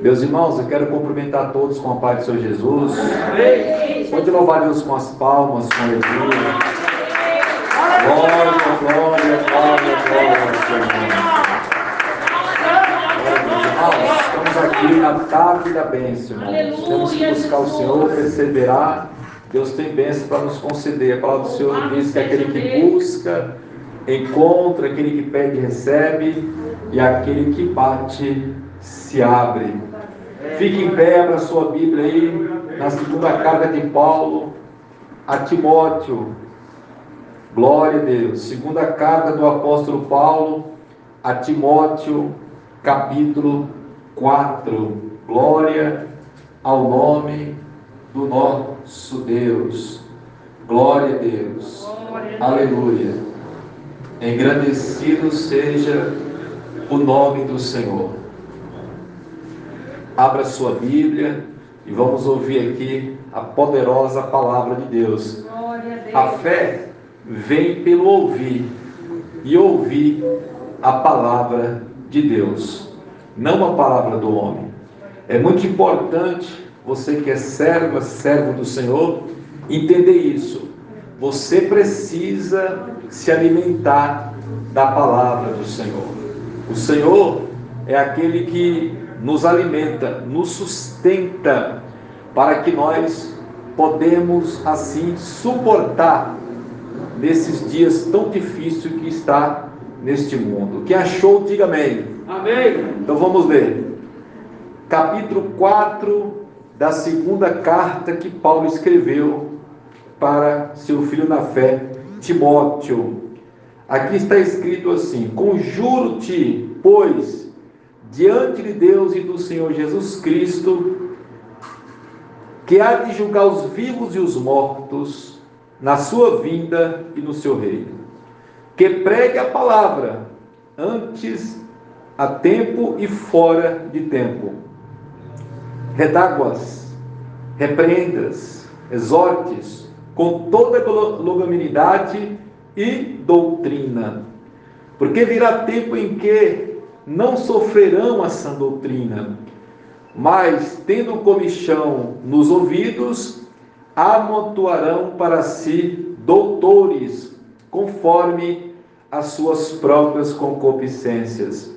Meus irmãos, eu quero cumprimentar todos com a paz do Senhor Jesus. Pode louvar Deus com as palmas, com alegria. Glória, glória, glória, glória ao Senhor. Irmãos, estamos aqui na tarde da bênção, irmãos. Temos que buscar o Senhor, perseverar. Deus tem bênção para nos conceder. A palavra do Senhor diz que aquele que busca, encontra, aquele que pede, recebe, e aquele que bate, se abre. Fique em pé, abra sua Bíblia aí, na segunda carta de Paulo a Timóteo. Glória a Deus. Segunda carta do apóstolo Paulo a Timóteo, capítulo 4. Glória ao nome do nosso Deus. Glória a Deus. Aleluia. Engrandecido seja o nome do Senhor. Abra sua Bíblia e vamos ouvir aqui a poderosa palavra de Deus. A fé vem pelo ouvir e ouvir a palavra de Deus, não a palavra do homem. É muito importante você que é serva, servo do Senhor, entender isso. Você precisa se alimentar da palavra do Senhor. O Senhor é aquele que nos alimenta, nos sustenta, para que nós podemos assim suportar nesses dias tão difíceis que está neste mundo. Quem achou, diga amém. Amém. Então vamos ler. Capítulo 4 da segunda carta que Paulo escreveu para seu filho na fé, Timóteo. Aqui está escrito assim: Conjuro-te, pois, diante de Deus e do Senhor Jesus Cristo, que há de julgar os vivos e os mortos na sua vinda e no seu reino. Que pregue a palavra antes a tempo e fora de tempo. Redáguas, repreendas, exortes, com toda longanimidade e doutrina. Porque virá tempo em que não sofrerão a sã doutrina, mas, tendo comichão nos ouvidos, amontoarão para si doutores, conforme as suas próprias concupiscências.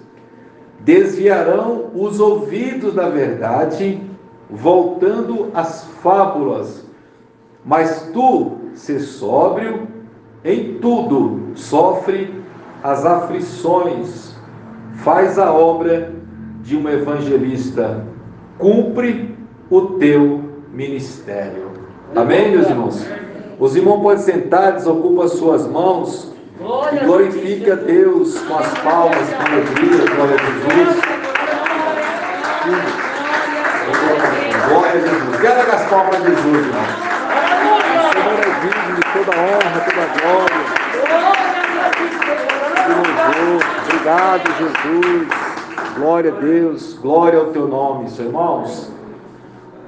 Desviarão os ouvidos da verdade, voltando às fábulas. Mas tu, se sóbrio, em tudo sofre as aflições faz a obra de um evangelista, cumpre o teu ministério. Amém, meus irmãos? Os irmãos podem sentar, desocupa as suas mãos e glorifica a Deus com as palmas, com alegria, glória a Jesus. Glória a Jesus. Quero as palmas a Jesus, irmão. O Senhor é digno de toda honra, toda glória Obrigado, Jesus. Glória a Deus. Glória ao teu nome, seus irmãos.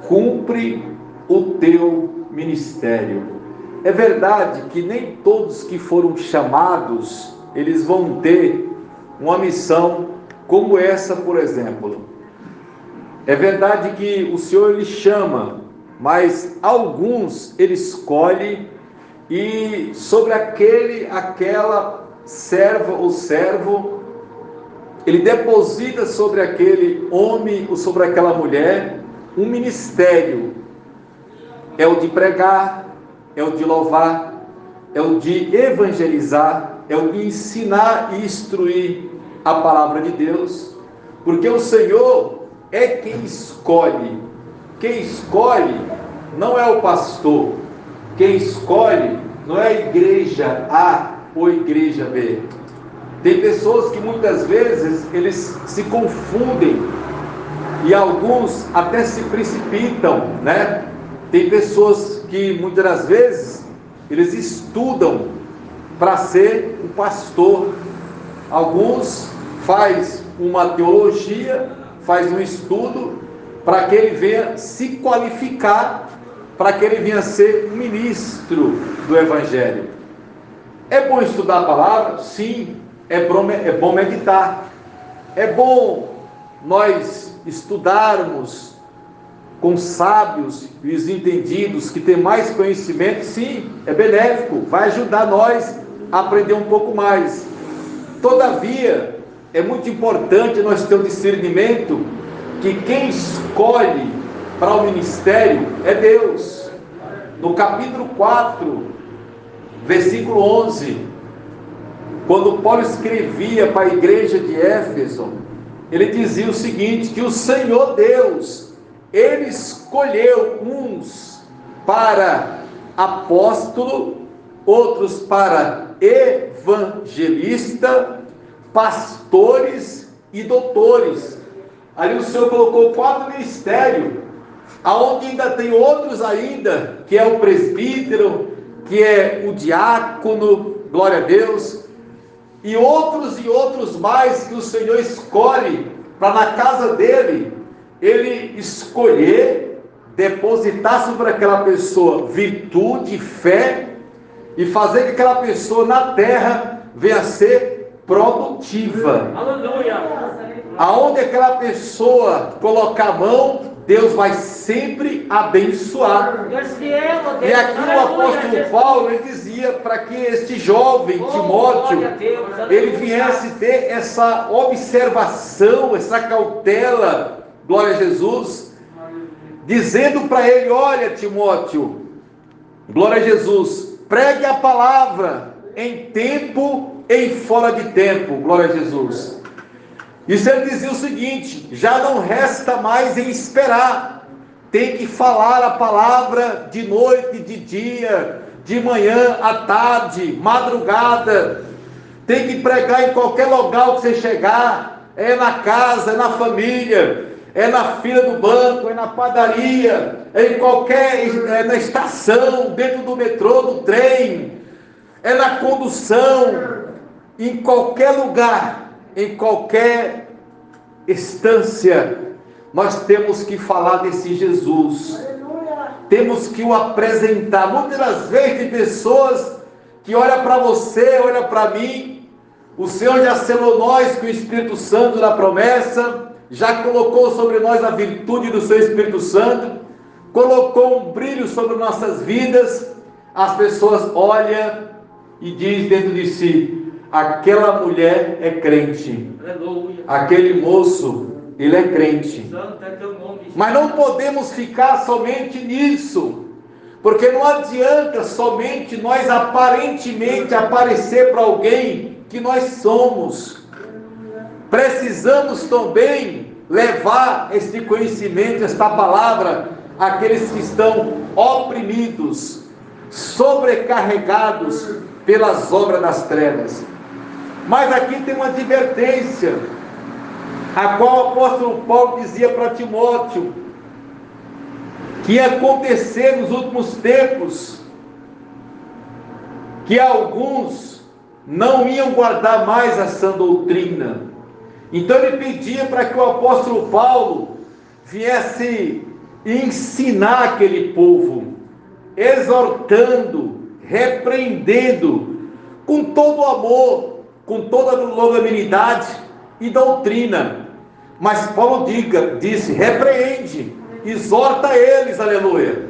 Cumpre o teu ministério. É verdade que nem todos que foram chamados, eles vão ter uma missão como essa, por exemplo. É verdade que o Senhor lhe chama, mas alguns ele escolhe e sobre aquele, aquela serva ou servo, ele deposita sobre aquele homem ou sobre aquela mulher um ministério. É o de pregar, é o de louvar, é o de evangelizar, é o de ensinar e instruir a palavra de Deus, porque o Senhor é quem escolhe. Quem escolhe não é o pastor, quem escolhe não é a igreja A, ou igreja B. Tem pessoas que muitas vezes eles se confundem e alguns até se precipitam, né? Tem pessoas que muitas das vezes eles estudam para ser um pastor. Alguns faz uma teologia, faz um estudo para que ele venha se qualificar, para que ele venha ser ministro do evangelho. É bom estudar a palavra? Sim. É bom, é bom meditar. É bom nós estudarmos com sábios e os entendidos que têm mais conhecimento, sim, é benéfico, vai ajudar nós a aprender um pouco mais. Todavia, é muito importante nós ter o discernimento que quem escolhe para o ministério é Deus. No capítulo 4, versículo 11, quando Paulo escrevia para a igreja de Éfeso, ele dizia o seguinte: que o Senhor Deus, ele escolheu uns para apóstolo, outros para evangelista, pastores e doutores. Ali o Senhor colocou quatro ministérios, aonde ainda tem outros ainda, que é o presbítero, que é o diácono, glória a Deus, e outros e outros mais que o Senhor escolhe para na casa dele ele escolher depositar sobre aquela pessoa virtude, fé e fazer que aquela pessoa na terra venha a ser produtiva. Aleluia. Aonde aquela pessoa colocar a mão, Deus vai sempre abençoar. E aqui o apóstolo Paulo ele dizia para que este jovem oh, Timóteo ele viesse ter essa observação, essa cautela, glória a Jesus, dizendo para ele: Olha, Timóteo, glória a Jesus, pregue a palavra em tempo, em fora de tempo, glória a Jesus. Isso ele dizia o seguinte: já não resta mais em esperar, tem que falar a palavra de noite, de dia, de manhã, à tarde, madrugada, tem que pregar em qualquer local que você chegar, é na casa, é na família, é na fila do banco, é na padaria, é em qualquer, é na estação, dentro do metrô, do trem, é na condução, em qualquer lugar em qualquer estância, nós temos que falar desse Jesus. Temos que o apresentar. Muitas das vezes tem pessoas que olham para você, olham para mim. O Senhor já selou nós com o Espírito Santo na promessa, já colocou sobre nós a virtude do seu Espírito Santo, colocou um brilho sobre nossas vidas. As pessoas olham e dizem dentro de si: aquela mulher é crente. Aleluia. Aquele moço, ele é crente. É Mas não podemos ficar somente nisso. Porque não adianta somente nós aparentemente aparecer para alguém que nós somos. Precisamos também levar este conhecimento, esta palavra, àqueles que estão oprimidos, sobrecarregados pelas obras das trevas. Mas aqui tem uma advertência, a qual o apóstolo Paulo dizia para Timóteo, que ia acontecer nos últimos tempos, que alguns não iam guardar mais a sã doutrina. Então ele pedia para que o apóstolo Paulo viesse ensinar aquele povo, exortando, repreendendo, com todo amor, com toda longanimidade e doutrina. Mas Paulo diga, disse: repreende, exorta eles, aleluia.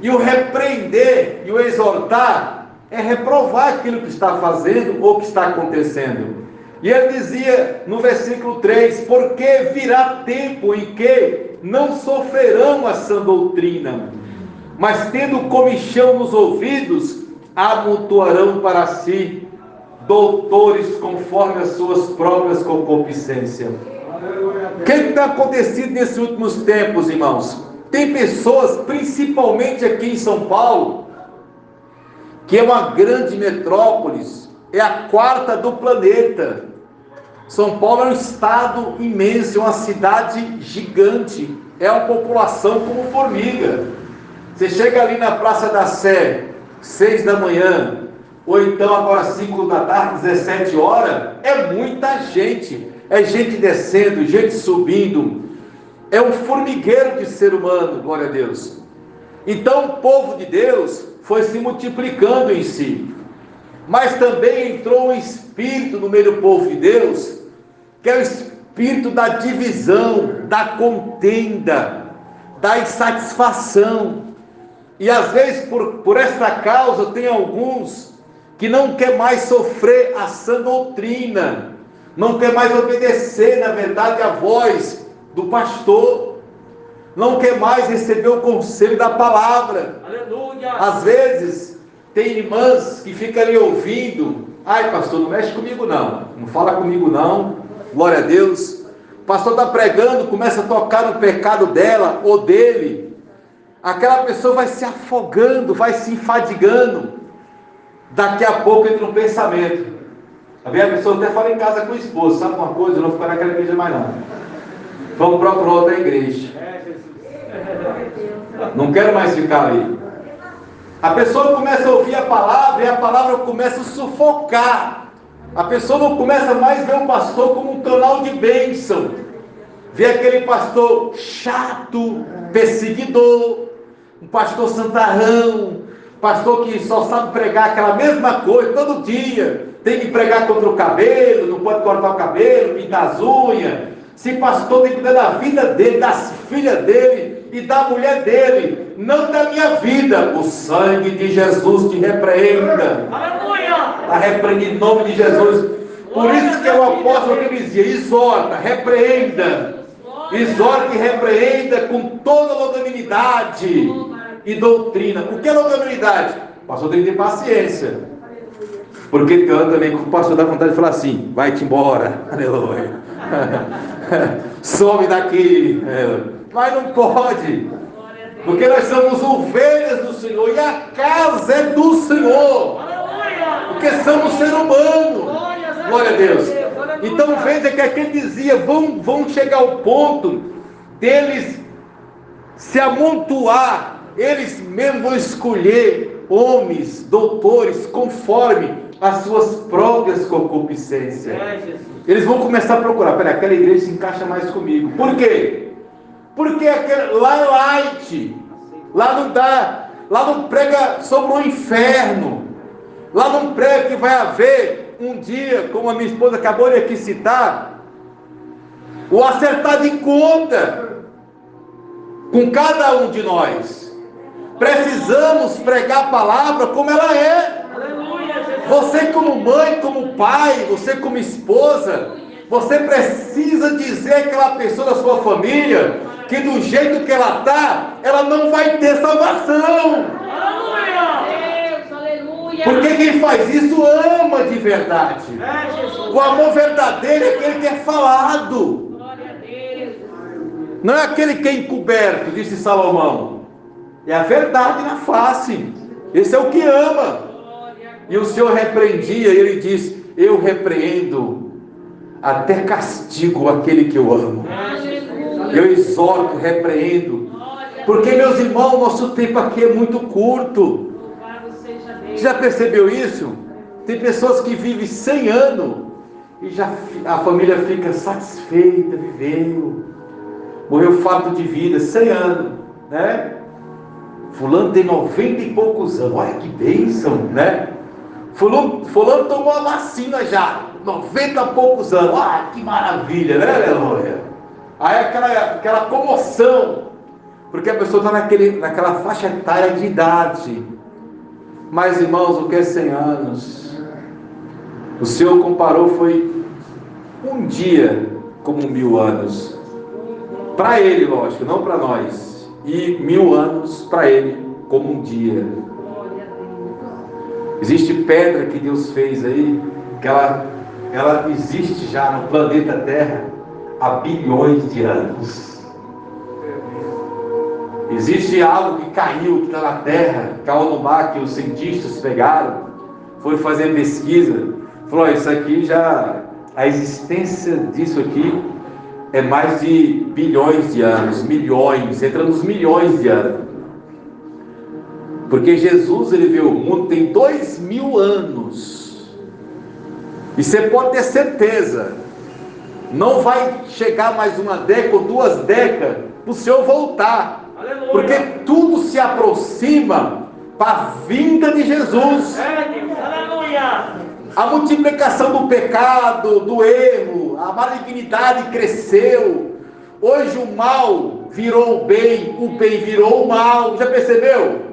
E o repreender e o exortar é reprovar aquilo que está fazendo ou que está acontecendo. E ele dizia no versículo 3: Porque virá tempo em que não sofrerão a sã doutrina, mas tendo comichão nos ouvidos, amontoarão para si doutores conforme as suas próprias concupiscências. O que está acontecido nesses últimos tempos, irmãos? Tem pessoas, principalmente aqui em São Paulo, que é uma grande metrópole, é a quarta do planeta. São Paulo é um estado imenso, é uma cidade gigante, é uma população como formiga. Você chega ali na Praça da Sé, seis da manhã, ou então agora 5 da tarde, 17 horas, é muita gente. É gente descendo, gente subindo. É um formigueiro de ser humano, glória a Deus. Então o povo de Deus foi se multiplicando em si. Mas também entrou um espírito no meio do povo de Deus, que é o espírito da divisão, da contenda, da insatisfação. E às vezes, por, por esta causa, tem alguns que não quer mais sofrer a sã doutrina, não quer mais obedecer, na verdade, a voz do pastor, não quer mais receber o conselho da palavra. Aleluia. Às vezes, tem irmãs que ficam ali ouvindo, ai pastor, não mexe comigo não, não fala comigo não, glória a Deus. O pastor está pregando, começa a tocar no pecado dela ou dele, aquela pessoa vai se afogando, vai se enfadigando, daqui a pouco entra um pensamento. A minha pessoa até fala em casa com o esposo, sabe uma coisa? Eu não vou ficar naquela igreja mais não. Vamos para outra igreja. Não quero mais ficar ali. A pessoa começa a ouvir a palavra e a palavra começa a sufocar. A pessoa não começa mais a ver o pastor como um canal de bênção. Vê aquele pastor chato, perseguidor, um pastor santarrão, pastor que só sabe pregar aquela mesma coisa todo dia. Tem que pregar contra o cabelo, não pode cortar o cabelo, pintar as unhas. Se pastor tem que cuidar da vida dele, das filhas dele e da mulher dele, não da minha vida. O sangue de Jesus te repreenda. Aleluia! Está repreendendo em nome de Jesus. Por isso que o apóstolo que dizia: exorta, repreenda. Exorta e repreenda com toda longanimidade e doutrina. O que é longanimidade? O pastor tem que ter paciência. Porque tem também que o pastor dá vontade de falar assim: vai-te embora. Aleluia. Some daqui. Mas não pode. Porque nós somos ovelhas do Senhor e a casa é do Senhor. Porque somos ser humano. Glória a Deus. Então veja que aquele dizia: vão, vão chegar ao ponto deles se amontoar, eles mesmos vão escolher homens, doutores, conforme as suas próprias concupiscências. Eles vão começar a procurar, peraí, aquela igreja se encaixa mais comigo. Por quê? Porque aquele, lá é light, lá não dá, lá não prega sobre o inferno, lá não prega que vai haver um dia, como a minha esposa acabou de aqui citar, o acertar de conta com cada um de nós. Precisamos pregar a palavra como ela é. Você, como mãe, como pai, você, como esposa, você precisa dizer àquela pessoa da sua família que do jeito que ela está, ela não vai ter salvação. Porque quem faz isso ama de verdade. O amor verdadeiro é aquele que é falado. Não é aquele que é encoberto, disse Salomão. É a verdade na face. Esse é o que ama. E o Senhor repreendia, e ele diz: Eu repreendo, até castigo aquele que eu amo. Eu exorto, repreendo. Porque, meus irmãos, nosso tempo aqui é muito curto. Já percebeu isso? Tem pessoas que vivem 100 anos e já a família fica satisfeita, viveu. Morreu fato de vida, 100 anos, né? Fulano tem 90 e poucos anos, olha que bênção, né? Fulano, fulano tomou a vacina já, 90 e poucos anos, olha que maravilha, né, aleluia? Aí aquela, aquela comoção, porque a pessoa está naquela faixa etária de idade. Mas irmãos, o que é 100 anos? O Senhor comparou foi um dia como mil anos. Para ele, lógico, não para nós e mil anos para ele como um dia. Existe pedra que Deus fez aí, que ela, ela existe já no planeta Terra há bilhões de anos. Existe algo que caiu, que está na Terra, caiu no mar, que os cientistas pegaram, foram fazer pesquisa, falou, isso aqui já, a existência disso aqui é mais de bilhões de anos, milhões, entra nos milhões de anos. Porque Jesus ele veio o mundo tem dois mil anos. E você pode ter certeza, não vai chegar mais uma década ou duas décadas para o Senhor voltar. Aleluia. Porque tudo se aproxima para a vinda de Jesus. É, Aleluia. A multiplicação do pecado, do erro, a malignidade cresceu. Hoje o mal virou o bem, o bem virou o mal. Já percebeu?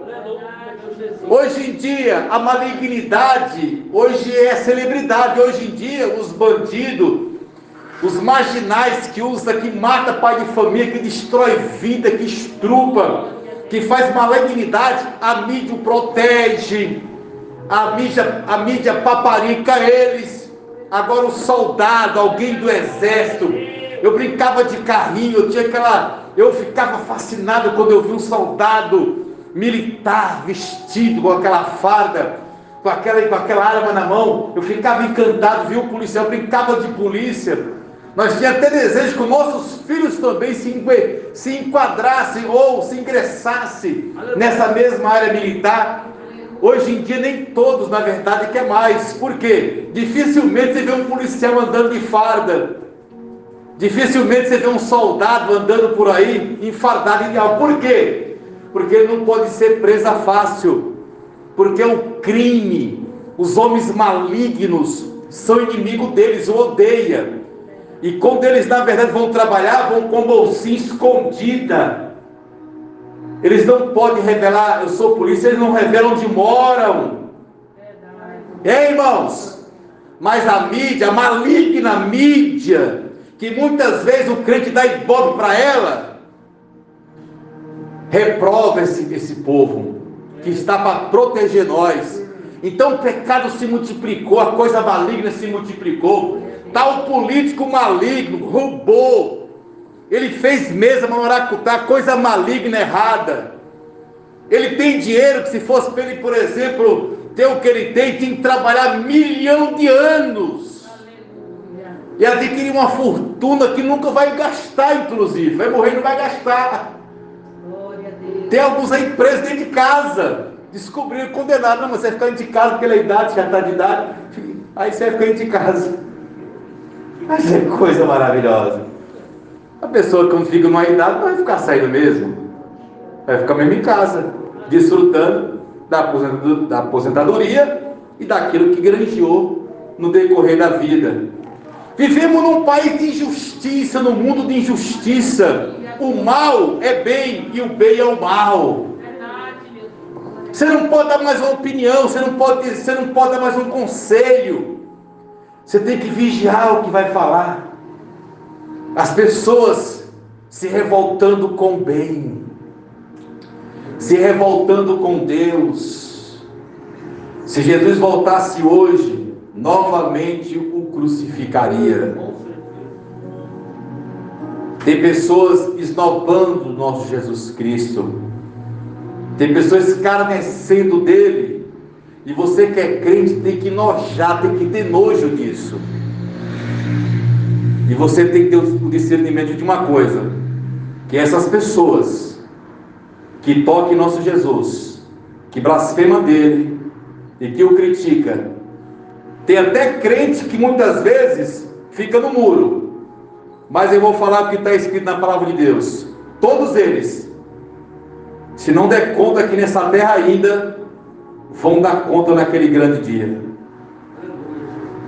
Hoje em dia, a malignidade, hoje é celebridade. Hoje em dia, os bandidos, os marginais que usa, que mata pai de família, que destrói vida, que estrupa, que faz malignidade, a mídia o protege, a mídia, a mídia paparica eles. Agora o soldado, alguém do exército, eu brincava de carrinho, eu tinha aquela, eu ficava fascinado quando eu vi um soldado militar vestido com aquela farda, com aquela, com aquela arma na mão, eu ficava encantado, vi o policial, brincava de polícia. Nós tínhamos até desejo que nossos filhos também se, se enquadrassem ou se ingressassem nessa mesma área militar. Hoje em dia nem todos, na verdade, quer mais. Por quê? Dificilmente você vê um policial andando de farda. Dificilmente você vê um soldado andando por aí enfardado de algo. Por quê? Porque ele não pode ser presa fácil. Porque o crime, os homens malignos são inimigos deles, o odeia. E quando eles na verdade vão trabalhar, vão com bolsinha escondida. Eles não podem revelar, eu sou polícia, eles não revelam onde moram. É, irmãos? Mas a mídia, a maligna mídia, que muitas vezes o crente dá ibope para ela, reprova esse, esse povo que está para proteger nós. Então o pecado se multiplicou, a coisa maligna se multiplicou. Tal político maligno roubou. Ele fez mesa maracutá, coisa maligna errada. Ele tem dinheiro que se fosse para ele, por exemplo, ter o que ele tem, tem que trabalhar milhão de anos e adquirir uma fortuna que nunca vai gastar, inclusive. Vai morrer e não vai gastar. Tem alguns aí presos dentro de casa. Descobriram, condenado. Não, mas você vai ficar dentro de casa pela idade, já está de idade. Aí você vai ficar dentro de casa. Mas é coisa maravilhosa. A pessoa quando fica numa idade não vai ficar saindo mesmo. Vai ficar mesmo em casa, desfrutando da aposentadoria e daquilo que granjeou no decorrer da vida. Vivemos num país de injustiça, num mundo de injustiça. O mal é bem e o bem é o mal. Você não pode dar mais uma opinião, você não pode, você não pode dar mais um conselho. Você tem que vigiar o que vai falar. As pessoas se revoltando com o bem, se revoltando com Deus. Se Jesus voltasse hoje, novamente o crucificaria. Tem pessoas esnobando o nosso Jesus Cristo. Tem pessoas escarnecendo dele. E você que é crente tem que nojar, tem que ter nojo disso. E você tem que ter o discernimento de uma coisa: que essas pessoas que toquem nosso Jesus, que blasfema dele e que o critica, tem até crente que muitas vezes fica no muro. Mas eu vou falar o que está escrito na palavra de Deus. Todos eles, se não der conta aqui nessa terra ainda, vão dar conta naquele grande dia.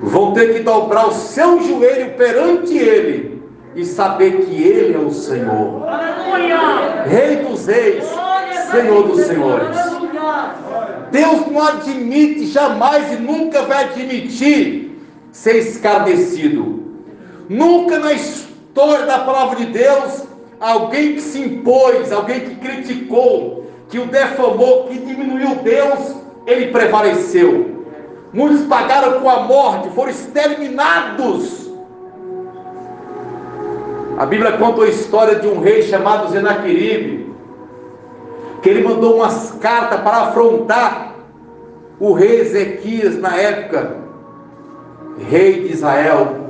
Vão ter que dobrar o seu joelho perante Ele e saber que Ele é o Senhor. Rei dos reis, Senhor dos senhores. Deus não admite jamais e nunca vai admitir ser escarnecido. Nunca na história da palavra de Deus, alguém que se impôs, alguém que criticou, que o defamou, que diminuiu Deus, ele prevaleceu. Muitos pagaram com a morte, foram exterminados. A Bíblia conta a história de um rei chamado Zenaqueribe, que ele mandou umas cartas para afrontar o rei Ezequias na época, rei de Israel.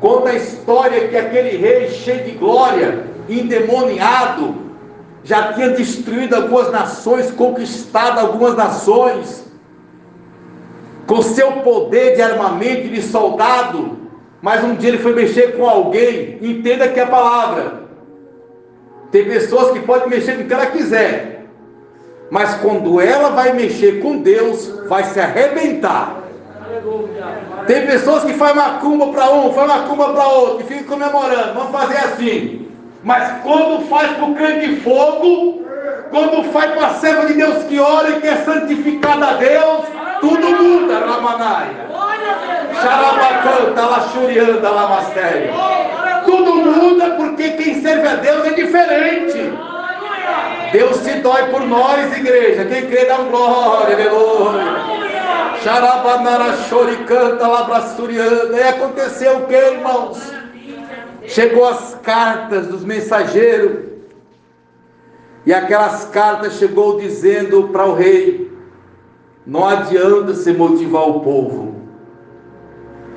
Conta a história que aquele rei cheio de glória, endemoniado, já tinha destruído algumas nações, conquistado algumas nações, com seu poder de armamento de soldado, mas um dia ele foi mexer com alguém, entenda que é a palavra, tem pessoas que podem mexer com o que ela quiser, mas quando ela vai mexer com Deus, vai se arrebentar. Tem pessoas que fazem macumba para um, fazem macumba para outro, e ficam comemorando. Vamos fazer assim. Mas quando faz para o crente de fogo, quando faz para serva de Deus que ora e que é santificada a Deus, tudo muda, Ramanaia. Xarabacanta, Laxurianda, Lamastério. Tudo muda porque quem serve a Deus é diferente. Deus se dói por nós, igreja. Quem crê dá um glória, aleluia. Xarabanara canta labrassurianda. E aconteceu o que, irmãos? Chegou as cartas dos mensageiros. E aquelas cartas chegou dizendo para o rei: Não adianta se motivar o povo.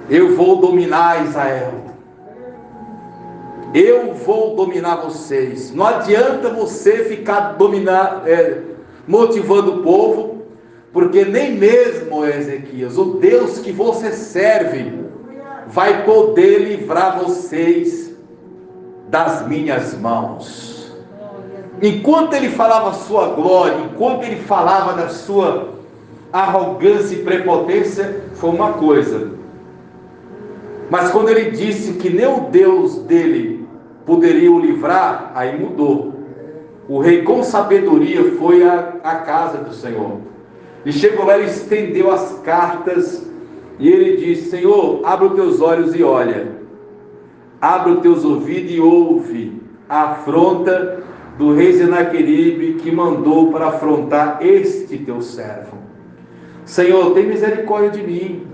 Eu vou dominar Israel. Eu vou dominar vocês. Não adianta você ficar dominar, é, motivando o povo, porque nem mesmo Ezequias, o Deus que você serve, vai poder livrar vocês das minhas mãos. Enquanto ele falava a sua glória, enquanto ele falava da sua arrogância e prepotência, foi uma coisa. Mas quando ele disse que nem o Deus dele poderia o livrar, aí mudou. O rei, com sabedoria, foi à, à casa do Senhor. E chegou lá e estendeu as cartas e ele disse: Senhor, abre os teus olhos e olha, abre os teus ouvidos e ouve a afronta do rei Zenaqueribe que mandou para afrontar este teu servo. Senhor, tem misericórdia de mim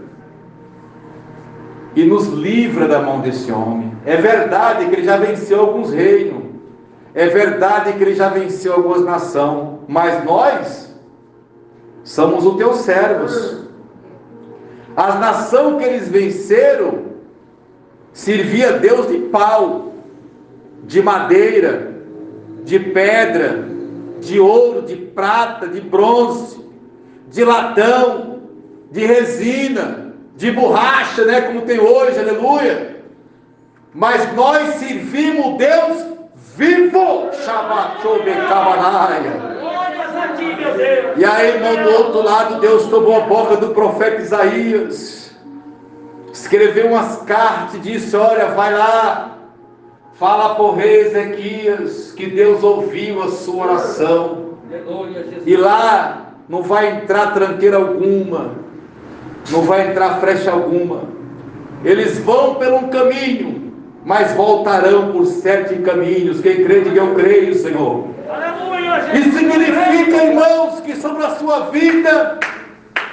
e nos livra da mão desse homem. É verdade que ele já venceu alguns reinos, é verdade que ele já venceu algumas nações, mas nós somos os teus servos. As nações que eles venceram servia Deus de pau, de madeira, de pedra, de ouro, de prata, de bronze, de latão, de resina, de borracha, né, como tem hoje, aleluia. Mas nós servimos Deus vivo, Shabbat Cabanaya. E aí, irmão, do outro lado, Deus tomou a boca do profeta Isaías, escreveu umas cartas e disse: Olha, vai lá, fala o rei Ezequias que Deus ouviu a sua oração. E lá não vai entrar tranqueira alguma, não vai entrar frecha alguma. Eles vão por um caminho, mas voltarão por sete caminhos. Quem crê, diga eu creio, Senhor. Isso significa, irmãos, que sobre a sua vida,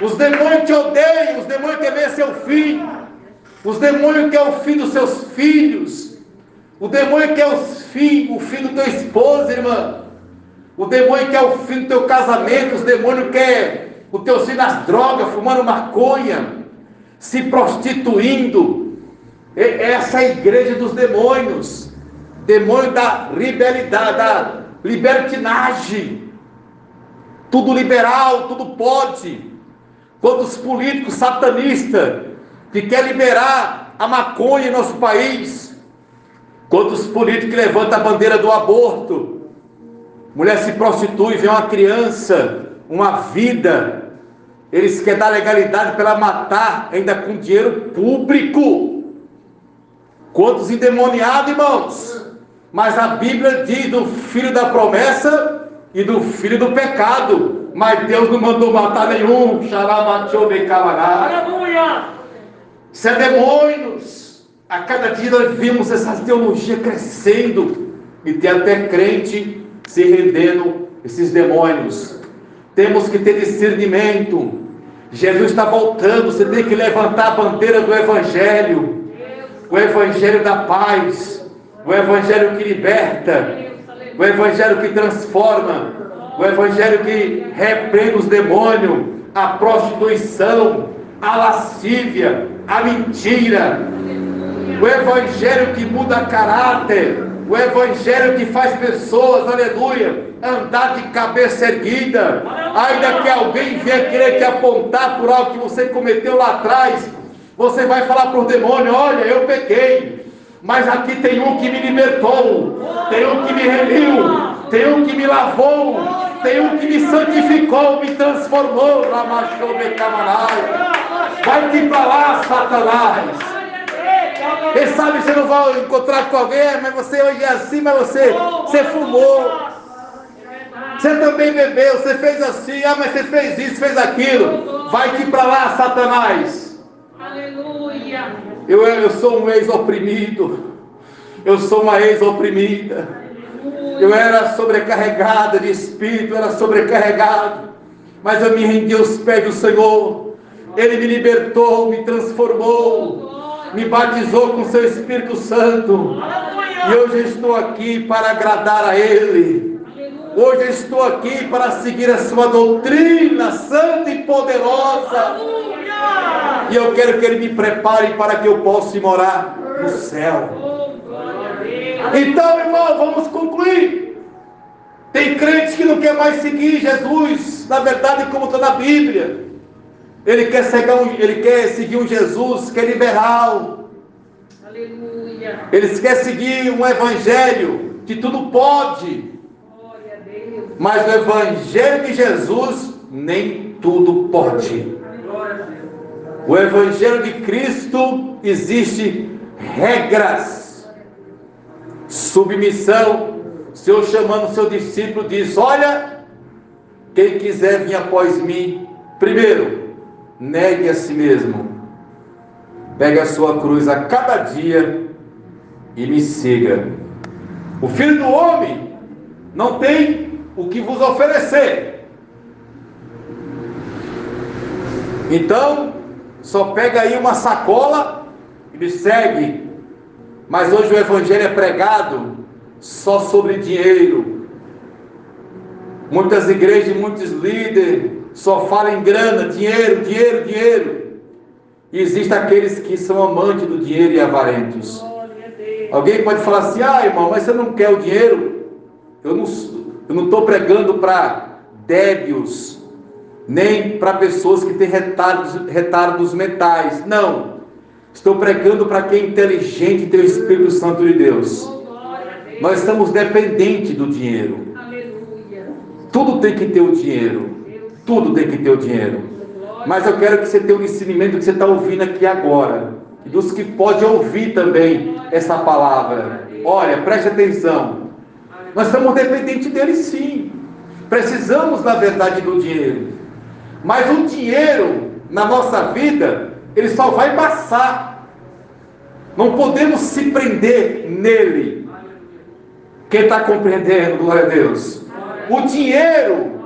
os demônios te odeiam, os demônios querem ver seu fim, os demônios querem o fim dos seus filhos, o demônio quer o fim, o fim do teu esposo, irmã, o demônio quer o fim do teu casamento, os demônios querem o teu filho nas drogas, fumando maconha, se prostituindo. Essa é a igreja dos demônios, demônio da rebelidade, da libertinagem, tudo liberal, tudo pode. Quantos políticos satanistas que quer liberar a maconha em nosso país? Quantos políticos levantam a bandeira do aborto? Mulher se prostitui, vê uma criança, uma vida. Eles querem dar legalidade para ela matar, ainda com dinheiro público. Quantos endemoniados, irmãos? Mas a Bíblia diz do filho da promessa e do filho do pecado. Mas Deus não mandou matar nenhum. Aleluia! Isso é demônios. A cada dia nós vimos essa teologia crescendo. E tem até crente se rendendo esses demônios. Temos que ter discernimento. Jesus está voltando. Você tem que levantar a bandeira do Evangelho. O Evangelho da paz o Evangelho que liberta, o Evangelho que transforma, o Evangelho que repreende os demônios, a prostituição, a lascívia, a mentira, o Evangelho que muda caráter, o Evangelho que faz pessoas, aleluia, andar de cabeça erguida, ainda que alguém venha querer te apontar por algo que você cometeu lá atrás, você vai falar para o demônio: olha, eu pequei, mas aqui tem um que me libertou, tem um que me remiu, tem um que me lavou, tem um que me santificou, me transformou. Vai-te para lá, Satanás. Quem sabe você não vai encontrar com alguém, mas você hoje é assim, mas você, você fumou. Você também bebeu, você fez assim, ah, mas você fez isso, fez aquilo. Vai-te para lá, Satanás. Aleluia. Eu, eu sou um ex-oprimido. Eu sou uma ex-oprimida. Eu era sobrecarregada de espírito, eu era sobrecarregado. Mas eu me rendi aos pés do Senhor. Ele me libertou, me transformou, me batizou com seu Espírito Santo. E hoje estou aqui para agradar a Ele. Hoje estou aqui para seguir a sua doutrina santa e poderosa. E eu quero que Ele me prepare para que eu possa morar no céu. Então, irmão, vamos concluir. Tem crentes que não quer mais seguir Jesus, na verdade, como está na Bíblia. Ele quer, seguir um, ele quer seguir um Jesus que é liberal. Aleluia. Ele quer seguir um evangelho que tudo pode. Mas no evangelho de Jesus nem tudo pode. O evangelho de Cristo existe regras submissão. O Senhor chamando o seu discípulo diz: Olha, quem quiser vir após mim, primeiro, negue a si mesmo, pegue a sua cruz a cada dia e me siga. O filho do homem não tem o que vos oferecer. Então, só pega aí uma sacola e me segue. Mas hoje o Evangelho é pregado só sobre dinheiro. Muitas igrejas, muitos líderes só falam em grana, dinheiro, dinheiro, dinheiro. E existem aqueles que são amantes do dinheiro e avarentos. Alguém pode falar assim: ah, irmão, mas você não quer o dinheiro? Eu não estou pregando para débios, nem para pessoas que têm retardos, retardos mentais. Não. Estou pregando para quem é inteligente e tem o Espírito Santo de Deus. Nós estamos dependentes do dinheiro. Tudo tem que ter o dinheiro. Tudo tem que ter o dinheiro. Mas eu quero que você tenha o discernimento que você está ouvindo aqui agora. E dos que pode ouvir também essa palavra. Olha, preste atenção. Nós estamos dependentes dele sim. Precisamos, na verdade, do dinheiro. Mas o dinheiro na nossa vida ele só vai passar. Não podemos se prender nele. Quem está compreendendo, glória a Deus? O dinheiro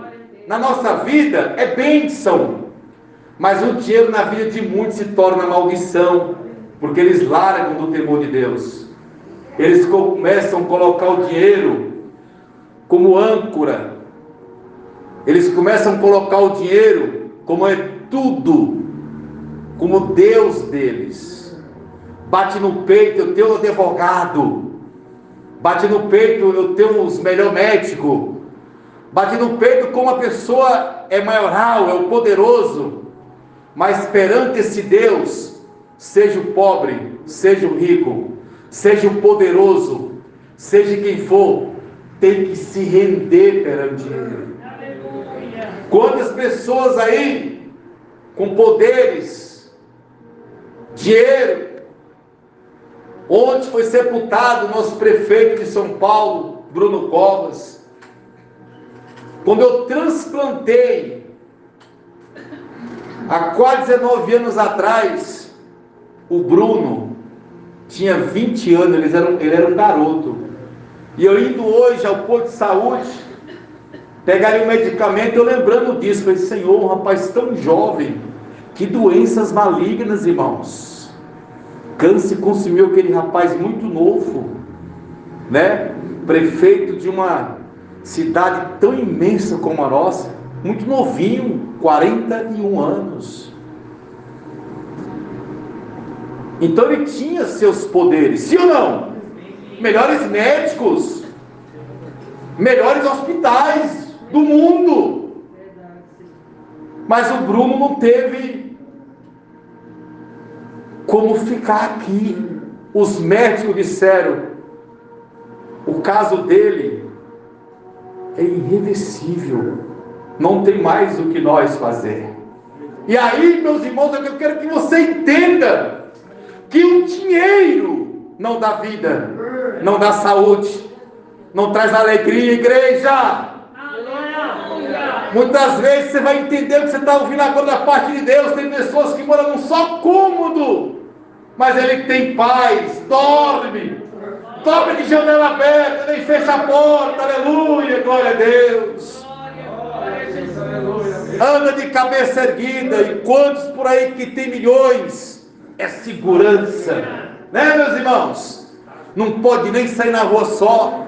na nossa vida é bênção, mas o dinheiro na vida de muitos se torna maldição, porque eles largam do temor de Deus. Eles começam a colocar o dinheiro como âncora, eles começam a colocar o dinheiro como é tudo como Deus deles. Bate no peito, eu tenho um advogado. Bate no peito, eu tenho os melhor médico. Bate no peito como a pessoa é maioral, é o poderoso. Mas perante esse Deus, seja o pobre, seja o rico, seja o poderoso, seja quem for, tem que se render perante Ele. Quantas pessoas aí com poderes dinheiro. Onde foi sepultado o nosso prefeito de São Paulo, Bruno Covas. Quando eu transplantei, há quase 19 anos atrás, o Bruno tinha 20 anos, ele era, um, ele era um garoto. E eu indo hoje ao posto de saúde, pegaria um medicamento, eu lembrando disso, falei, Senhor, um rapaz tão jovem, que doenças malignas, irmãos. Câncer consumiu aquele rapaz muito novo, né? Prefeito de uma cidade tão imensa como a nossa, muito novinho, 41 anos. Então ele tinha seus poderes, sim ou não? Melhores médicos, melhores hospitais do mundo. Mas o Bruno não teve como ficar aqui. Os médicos disseram: o caso dele é irreversível, não tem mais o que nós fazer. E aí, meus irmãos, eu quero que você entenda que o dinheiro não dá vida, não dá saúde, não traz alegria, igreja. Muitas vezes você vai entender o que você está ouvindo agora da parte de Deus. Tem pessoas que moram num só cômodo, mas ele tem paz, dorme, dorme de janela aberta, nem fecha a porta, aleluia, glória a Deus. Anda de cabeça erguida, e quantos por aí que tem milhões? É segurança, né, meus irmãos? Não pode nem sair na rua só.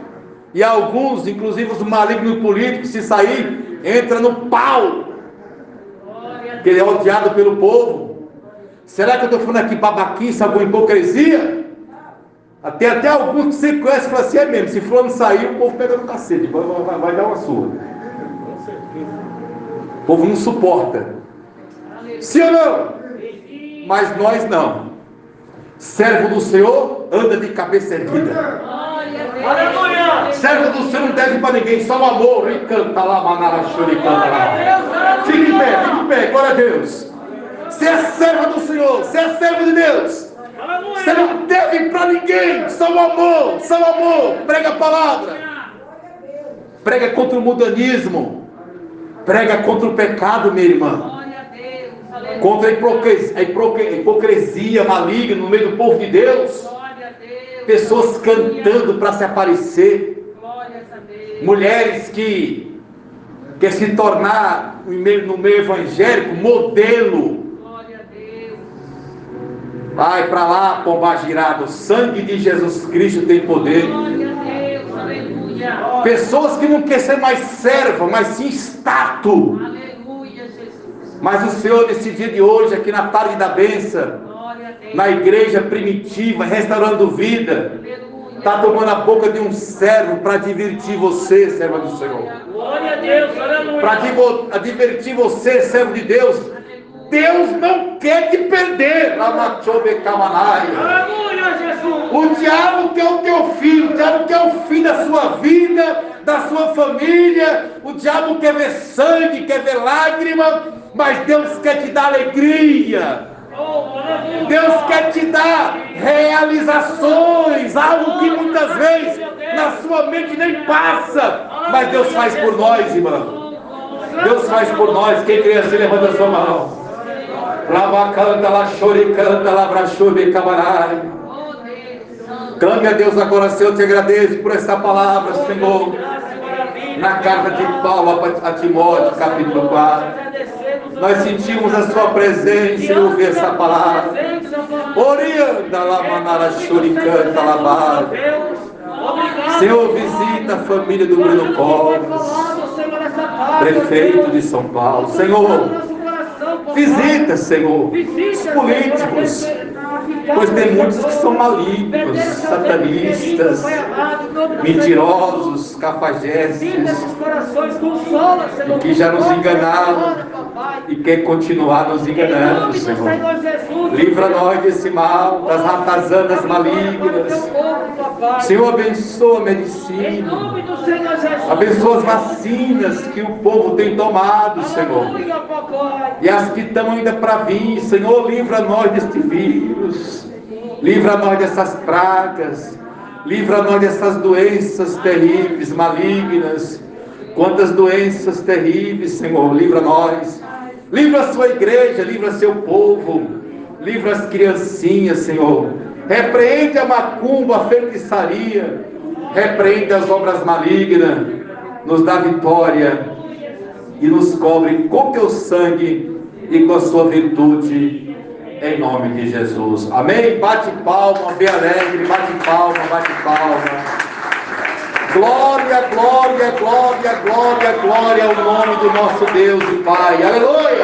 E alguns, inclusive os malignos políticos, se sair, entra no pau. Que ele é odiado pelo povo. Será que eu estou falando aqui babaquice, alguma hipocrisia? Até, até alguns que você conhece falam assim, é mesmo, se fulano sair, o povo pega no cacete, vai, vai, vai dar uma surra. O povo não suporta. Sim ou não? Mas nós não. Servo do Senhor anda de cabeça erguida. Aleluia! Servo do Senhor não deve para ninguém, só o amor. E canta lá, manara, chore, canta lá. Fique em pé, fique em pé, glória a Deus. Você é servo do Senhor, você é servo de Deus. Você não deve para ninguém, só o amor, só o amor. Prega a palavra. Prega contra o mudanismo. Prega contra o pecado, minha irmã. Contra a hipocrisia maligna no meio do povo de Deus pessoas cantando para se aparecer, mulheres que quer se tornar no meio evangélico modelo. Vai para lá, pomba girado, o sangue de Jesus Cristo tem poder. Pessoas que não querem ser mais serva, mas sim estátua. Mas o Senhor, nesse dia de hoje, aqui na tarde da benção, na igreja primitiva, restaurando vida. Está tomando a boca de um servo para divertir você, servo do Senhor. Glória a Deus, aleluia. Para divertir você, servo de Deus. Deus não quer te perder. Aleluia, Jesus. O diabo quer o teu filho, o diabo quer o fim da sua vida, da sua família. O diabo quer ver sangue, quer ver lágrima, mas Deus quer te dar alegria. Deus quer te dar realizações, algo que muitas vezes na sua mente nem passa, mas Deus faz por nós, irmão. Deus faz por nós. Quem crê assim, levanta a sua mão. Lava canta, lá chore, canta, lá brachove, camarai. Clame a Deus agora, Senhor, eu te agradeço por essa palavra, Senhor. Na carta de Paulo a Timóteo, capítulo 4. Nós sentimos a sua presença e ouvir essa palavra. Orianda manara, churicanta, lavada. Senhor, visita a família do Bruno Covas, prefeito de São Paulo. Senhor, visita, Senhor, os políticos Pois tem muitos que são malignos, satanistas, mentirosos, cafajestes, e que já nos enganaram e quer continuar nos enganando, Senhor. Livra nós desse mal, das ratazanas malignas. Senhor, abençoa a medicina. Abençoa as vacinas que o povo tem tomado, Senhor. E as que estão ainda para vir, Senhor, livra nós deste vírus. Livra nós dessas pragas. Livra nós dessas doenças terríveis, malignas. Quantas doenças terríveis, Senhor, livra nós. Livra a sua igreja, livra seu povo. Livra as criancinhas, Senhor. Repreende a macumba, a feitiçaria. Repreende as obras malignas. Nos dá vitória. E nos cobre com teu sangue e com a sua virtude. Em nome de Jesus. Amém? Bate palma, bem alegre. Bate palma, bate palma. Glória, glória, glória, glória, glória ao nome do nosso Deus e Pai. Aleluia!